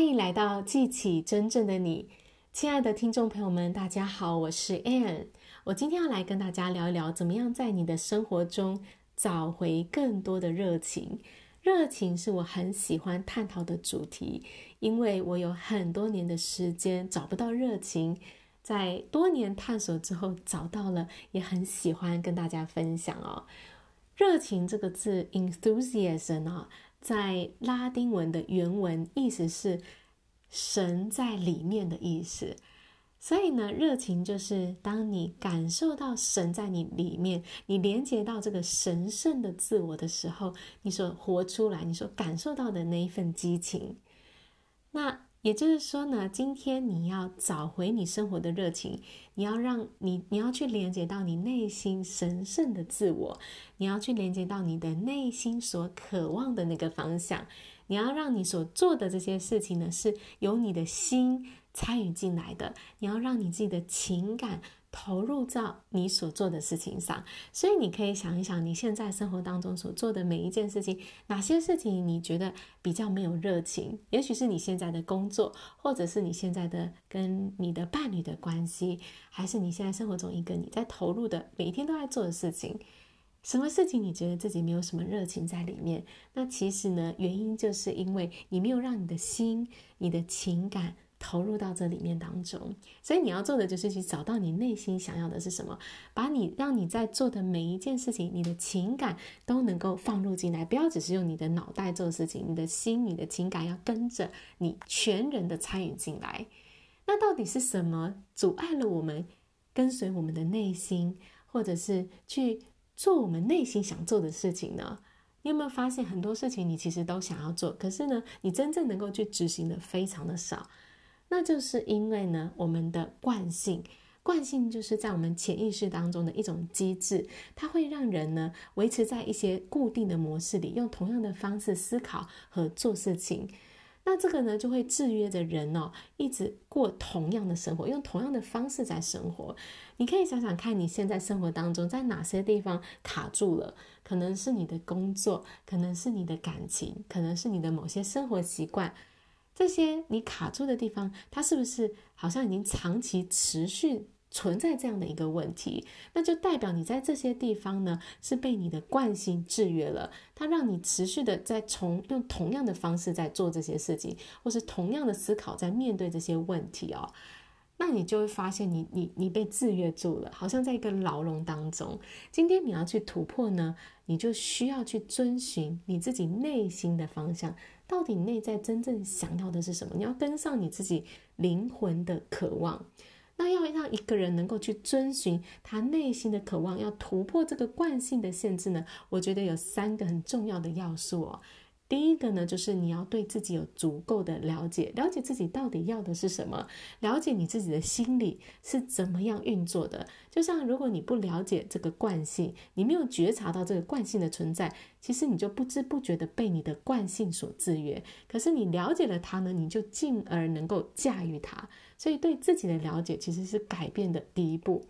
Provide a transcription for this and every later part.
欢迎来到记起真正的你，亲爱的听众朋友们，大家好，我是 Ann。我今天要来跟大家聊一聊，怎么样在你的生活中找回更多的热情。热情是我很喜欢探讨的主题，因为我有很多年的时间找不到热情，在多年探索之后找到了，也很喜欢跟大家分享哦。热情这个字，enthusiasm 啊，在拉丁文的原文意思是神在里面的意思。所以呢，热情就是当你感受到神在你里面，你连接到这个神圣的自我的时候，你所活出来、你所感受到的那一份激情。那也就是说呢，今天你要找回你生活的热情，你要让你，你要去连接到你内心神圣的自我，你要去连接到你的内心所渴望的那个方向，你要让你所做的这些事情呢，是由你的心。参与进来的，你要让你自己的情感投入到你所做的事情上。所以你可以想一想，你现在生活当中所做的每一件事情，哪些事情你觉得比较没有热情？也许是你现在的工作，或者是你现在的跟你的伴侣的关系，还是你现在生活中一个你在投入的每一天都在做的事情。什么事情你觉得自己没有什么热情在里面？那其实呢，原因就是因为你没有让你的心、你的情感。投入到这里面当中，所以你要做的就是去找到你内心想要的是什么，把你让你在做的每一件事情，你的情感都能够放入进来，不要只是用你的脑袋做事情，你的心、你的情感要跟着你全人的参与进来。那到底是什么阻碍了我们跟随我们的内心，或者是去做我们内心想做的事情呢？你有没有发现很多事情你其实都想要做，可是呢，你真正能够去执行的非常的少。那就是因为呢，我们的惯性，惯性就是在我们潜意识当中的一种机制，它会让人呢维持在一些固定的模式里，用同样的方式思考和做事情。那这个呢就会制约着人哦，一直过同样的生活，用同样的方式在生活。你可以想想看，你现在生活当中在哪些地方卡住了？可能是你的工作，可能是你的感情，可能是你的某些生活习惯。这些你卡住的地方，它是不是好像已经长期持续存在这样的一个问题？那就代表你在这些地方呢，是被你的惯性制约了，它让你持续的在从用同样的方式在做这些事情，或是同样的思考在面对这些问题哦。那你就会发现你，你你你被制约住了，好像在一个牢笼当中。今天你要去突破呢，你就需要去遵循你自己内心的方向，到底内在真正想要的是什么？你要跟上你自己灵魂的渴望。那要让一个人能够去遵循他内心的渴望，要突破这个惯性的限制呢，我觉得有三个很重要的要素哦。第一个呢，就是你要对自己有足够的了解，了解自己到底要的是什么，了解你自己的心理是怎么样运作的。就像如果你不了解这个惯性，你没有觉察到这个惯性的存在，其实你就不知不觉的被你的惯性所制约。可是你了解了它呢，你就进而能够驾驭它。所以对自己的了解其实是改变的第一步。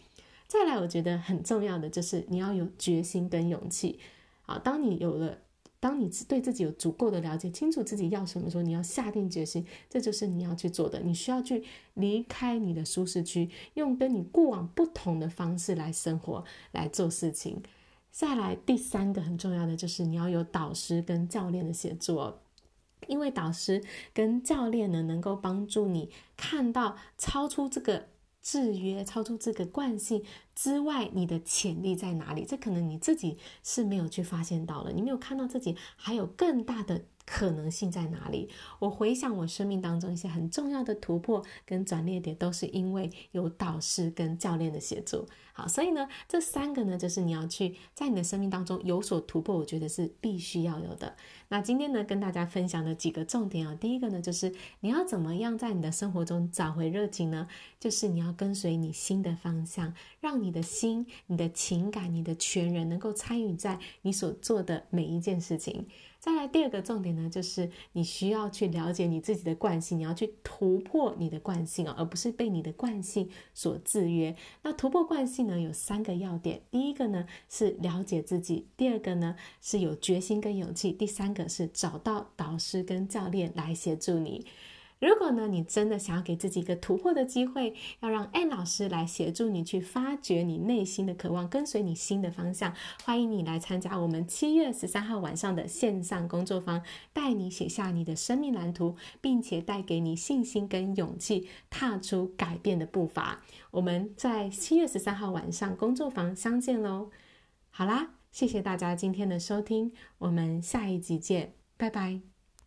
再来，我觉得很重要的就是你要有决心跟勇气。啊，当你有了。当你对自己有足够的了解，清楚自己要什么时候，你要下定决心，这就是你要去做的。你需要去离开你的舒适区，用跟你过往不同的方式来生活、来做事情。再来，第三个很重要的就是你要有导师跟教练的协助，因为导师跟教练呢，能够帮助你看到超出这个。制约超出这个惯性之外，你的潜力在哪里？这可能你自己是没有去发现到了，你没有看到自己还有更大的。可能性在哪里？我回想我生命当中一些很重要的突破跟转捩点，都是因为有导师跟教练的协助。好，所以呢，这三个呢，就是你要去在你的生命当中有所突破，我觉得是必须要有的。那今天呢，跟大家分享的几个重点啊，第一个呢，就是你要怎么样在你的生活中找回热情呢？就是你要跟随你心的方向，让你你的心、你的情感、你的全人能够参与在你所做的每一件事情。再来第二个重点呢，就是你需要去了解你自己的惯性，你要去突破你的惯性哦，而不是被你的惯性所制约。那突破惯性呢，有三个要点：第一个呢是了解自己；第二个呢是有决心跟勇气；第三个是找到导师跟教练来协助你。如果呢，你真的想要给自己一个突破的机会，要让安老师来协助你去发掘你内心的渴望，跟随你新的方向，欢迎你来参加我们七月十三号晚上的线上工作坊，带你写下你的生命蓝图，并且带给你信心跟勇气，踏出改变的步伐。我们在七月十三号晚上工作坊相见喽！好啦，谢谢大家今天的收听，我们下一集见，拜拜。